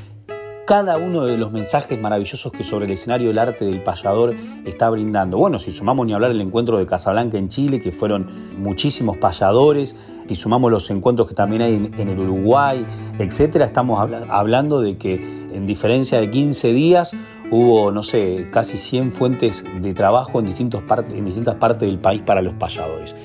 cada uno de los mensajes maravillosos que sobre el escenario del arte del payador está brindando. Bueno, si sumamos ni hablar el encuentro de Casablanca en Chile, que fueron muchísimos payadores, si sumamos los encuentros que también hay en, el Uruguay, etcétera, estamos hablando de que en diferencia de 15 días hubo, no sé, casi 100 fuentes de trabajo en, distintos en distintas partes del país para los payadores.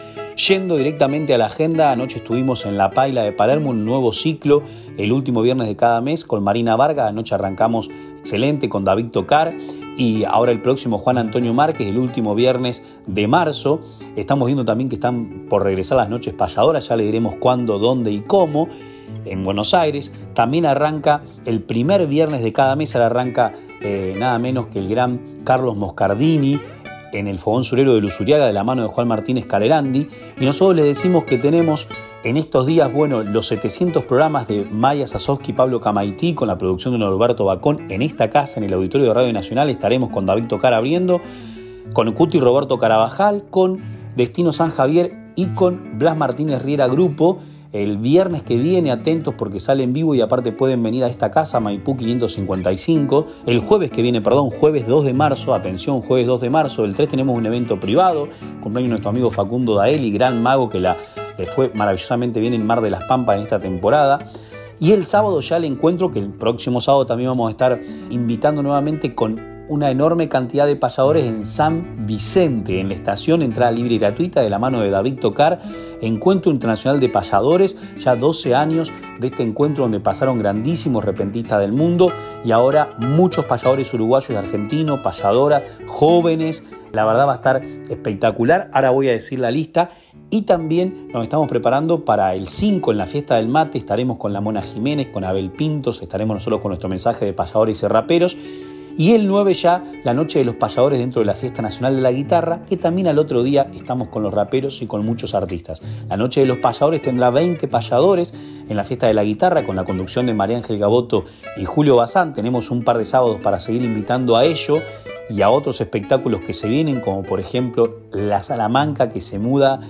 Yendo directamente a la agenda, anoche estuvimos en La Paila de Palermo, un nuevo ciclo, el último viernes de cada mes con Marina Varga, anoche arrancamos excelente con David Tocar y ahora el próximo Juan Antonio Márquez, el último viernes de marzo. Estamos viendo también que están por regresar las noches payadoras, ya le diremos cuándo, dónde y cómo. En Buenos Aires también arranca el primer viernes de cada mes, arranca eh, nada menos que el gran Carlos Moscardini, en el Fogón Surero de Lusuriaga de la mano de Juan Martínez Calerandi y nosotros les decimos que tenemos en estos días, bueno, los 700 programas de Maya Sasowski y Pablo Camaití con la producción de Norberto Bacón en esta casa, en el Auditorio de Radio Nacional, estaremos con David Tocar abriendo, con Cuti Roberto Carabajal, con Destino San Javier y con Blas Martínez Riera Grupo el viernes que viene, atentos porque sale en vivo y aparte pueden venir a esta casa, Maipú 555. El jueves que viene, perdón, jueves 2 de marzo, atención, jueves 2 de marzo, el 3 tenemos un evento privado, cumpleaños nuestro amigo Facundo Daeli, gran mago que la, le fue maravillosamente bien en Mar de las Pampas en esta temporada. Y el sábado ya le encuentro, que el próximo sábado también vamos a estar invitando nuevamente con una enorme cantidad de pasadores en San Vicente, en la estación entrada libre y gratuita de la mano de David Tocar, Encuentro Internacional de Payadores, ya 12 años de este encuentro donde pasaron grandísimos repentistas del mundo y ahora muchos payadores uruguayos argentinos, payadoras, jóvenes. La verdad va a estar espectacular. Ahora voy a decir la lista. Y también nos estamos preparando para el 5 en la fiesta del mate. Estaremos con la Mona Jiménez, con Abel Pintos, estaremos nosotros con nuestro mensaje de payadores y raperos. Y el 9 ya, la noche de los payadores dentro de la Fiesta Nacional de la Guitarra, que también al otro día estamos con los raperos y con muchos artistas. La noche de los payadores tendrá 20 payadores en la Fiesta de la Guitarra con la conducción de María Ángel Gaboto y Julio Bazán. Tenemos un par de sábados para seguir invitando a ello y a otros espectáculos que se vienen, como por ejemplo La Salamanca que se muda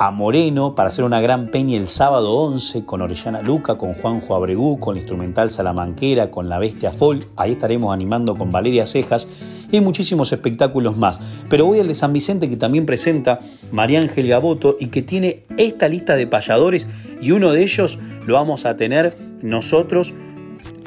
a Moreno para hacer una gran peña el sábado 11 con Orellana Luca, con Juanjo Abregú, con la instrumental Salamanquera, con la Bestia Folk. Ahí estaremos animando con Valeria Cejas y muchísimos espectáculos más. Pero voy al de San Vicente que también presenta María Ángel Gaboto y que tiene esta lista de payadores y uno de ellos lo vamos a tener nosotros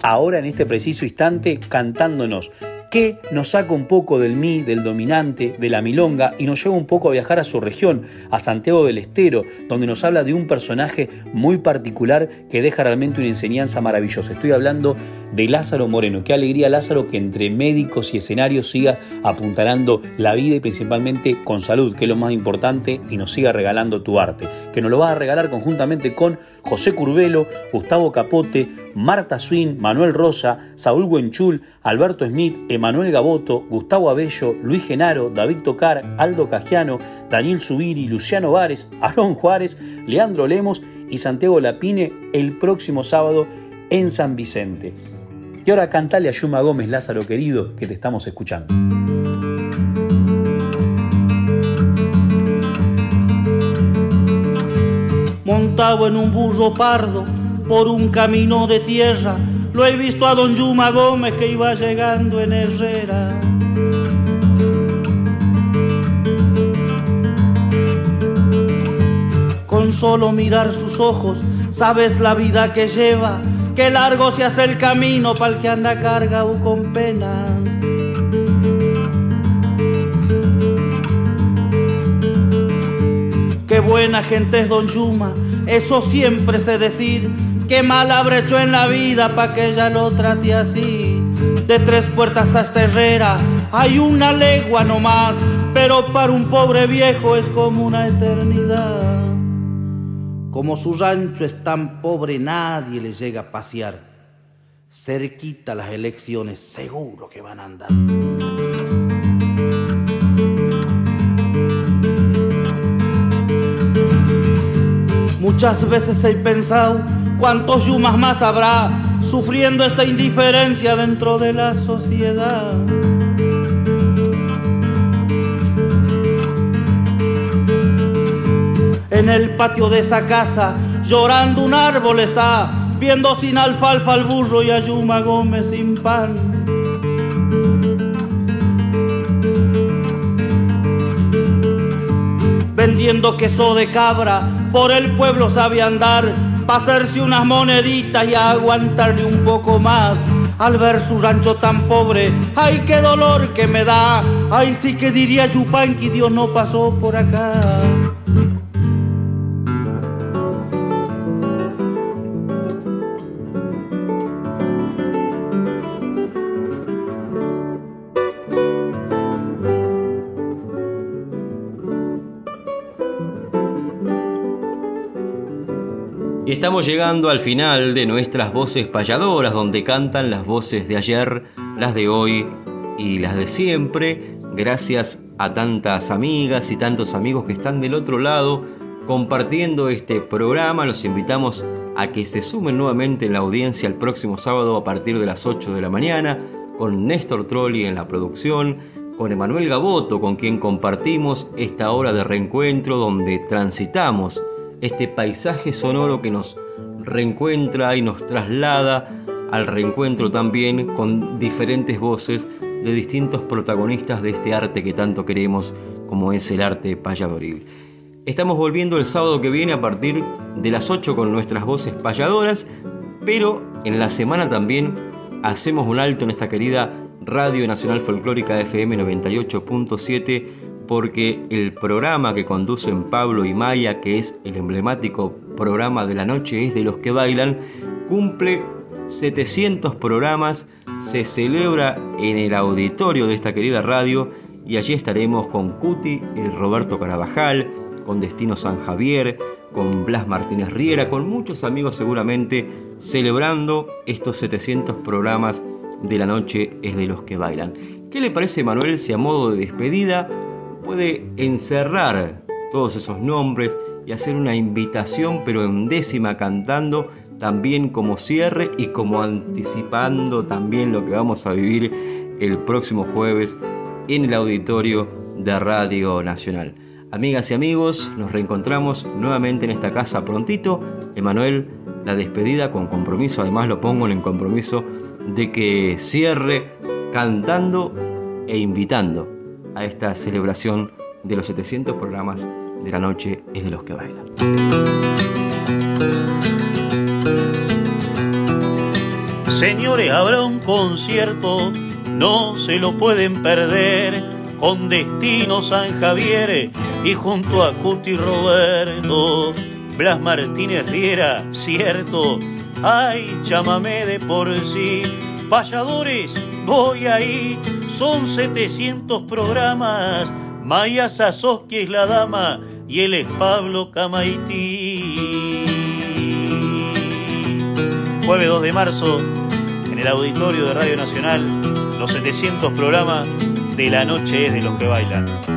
ahora en este preciso instante cantándonos que nos saca un poco del mí, del dominante, de la milonga y nos lleva un poco a viajar a su región, a Santiago del Estero, donde nos habla de un personaje muy particular que deja realmente una enseñanza maravillosa. Estoy hablando de Lázaro Moreno. Qué alegría Lázaro que entre médicos y escenarios siga apuntalando la vida y principalmente con salud, que es lo más importante, y nos siga regalando tu arte. Que nos lo vas a regalar conjuntamente con José Curvelo, Gustavo Capote, Marta Swin, Manuel Rosa, Saúl Buenchul, Alberto Smith, Emanuel Gaboto, Gustavo Abello, Luis Genaro, David Tocar, Aldo Cajiano, Daniel Subiri, Luciano Vares, Aarón Juárez, Leandro Lemos y Santiago Lapine el próximo sábado en San Vicente. Y ahora cantale a Yuma Gómez, Lázaro querido, que te estamos escuchando. Montado en un burro pardo por un camino de tierra, lo he visto a don Yuma Gómez que iba llegando en Herrera. Con solo mirar sus ojos, sabes la vida que lleva que largo se hace el camino para el que anda cargado con penas. Qué buena gente es Don Yuma, eso siempre sé decir. Qué mal habrá hecho en la vida pa' que ella lo trate así. De tres puertas hasta Herrera hay una legua nomás, pero para un pobre viejo es como una eternidad. Como su rancho es tan pobre, nadie le llega a pasear. Cerquita las elecciones, seguro que van a andar. Muchas veces he pensado ¿Cuántos yumas más habrá sufriendo esta indiferencia dentro de la sociedad? En el patio de esa casa, llorando un árbol está, viendo sin alfalfa al burro y a Yuma Gómez sin pan. vendiendo queso de cabra, por el pueblo sabe andar, pa' hacerse unas moneditas y aguantarle un poco más. Al ver su rancho tan pobre, ay qué dolor que me da, ay sí que diría Yupanqui, Dios no pasó por acá. Estamos llegando al final de nuestras voces payadoras, donde cantan las voces de ayer, las de hoy y las de siempre. Gracias a tantas amigas y tantos amigos que están del otro lado compartiendo este programa. Los invitamos a que se sumen nuevamente en la audiencia el próximo sábado a partir de las 8 de la mañana, con Néstor Trolli en la producción, con Emanuel Gaboto, con quien compartimos esta hora de reencuentro donde transitamos este paisaje sonoro que nos reencuentra y nos traslada al reencuentro también con diferentes voces de distintos protagonistas de este arte que tanto queremos como es el arte payadoril. Estamos volviendo el sábado que viene a partir de las 8 con nuestras voces payadoras, pero en la semana también hacemos un alto en esta querida Radio Nacional Folclórica FM 98.7 porque el programa que conducen Pablo y Maya, que es el emblemático programa de la noche es de los que bailan, cumple 700 programas, se celebra en el auditorio de esta querida radio y allí estaremos con Cuti y Roberto Carabajal, con Destino San Javier, con Blas Martínez Riera, con muchos amigos seguramente celebrando estos 700 programas de la noche es de los que bailan. ¿Qué le parece Manuel si a modo de despedida puede encerrar todos esos nombres y hacer una invitación, pero en décima cantando, también como cierre y como anticipando también lo que vamos a vivir el próximo jueves en el auditorio de Radio Nacional. Amigas y amigos, nos reencontramos nuevamente en esta casa prontito. Emanuel, la despedida con compromiso, además lo pongo en compromiso de que cierre cantando e invitando a esta celebración de los 700 programas de la noche es de los que bailan. Señores, habrá un concierto, no se lo pueden perder, con destino San Javier y junto a Cuti Roberto, Blas Martínez Riera, cierto, ay, chámame de por sí, payadores, voy ahí, son 700 programas, Maya Sasoski es la dama y él es Pablo Camaití. Jueves 2 de marzo, en el auditorio de Radio Nacional, los 700 programas de la noche es de los que bailan.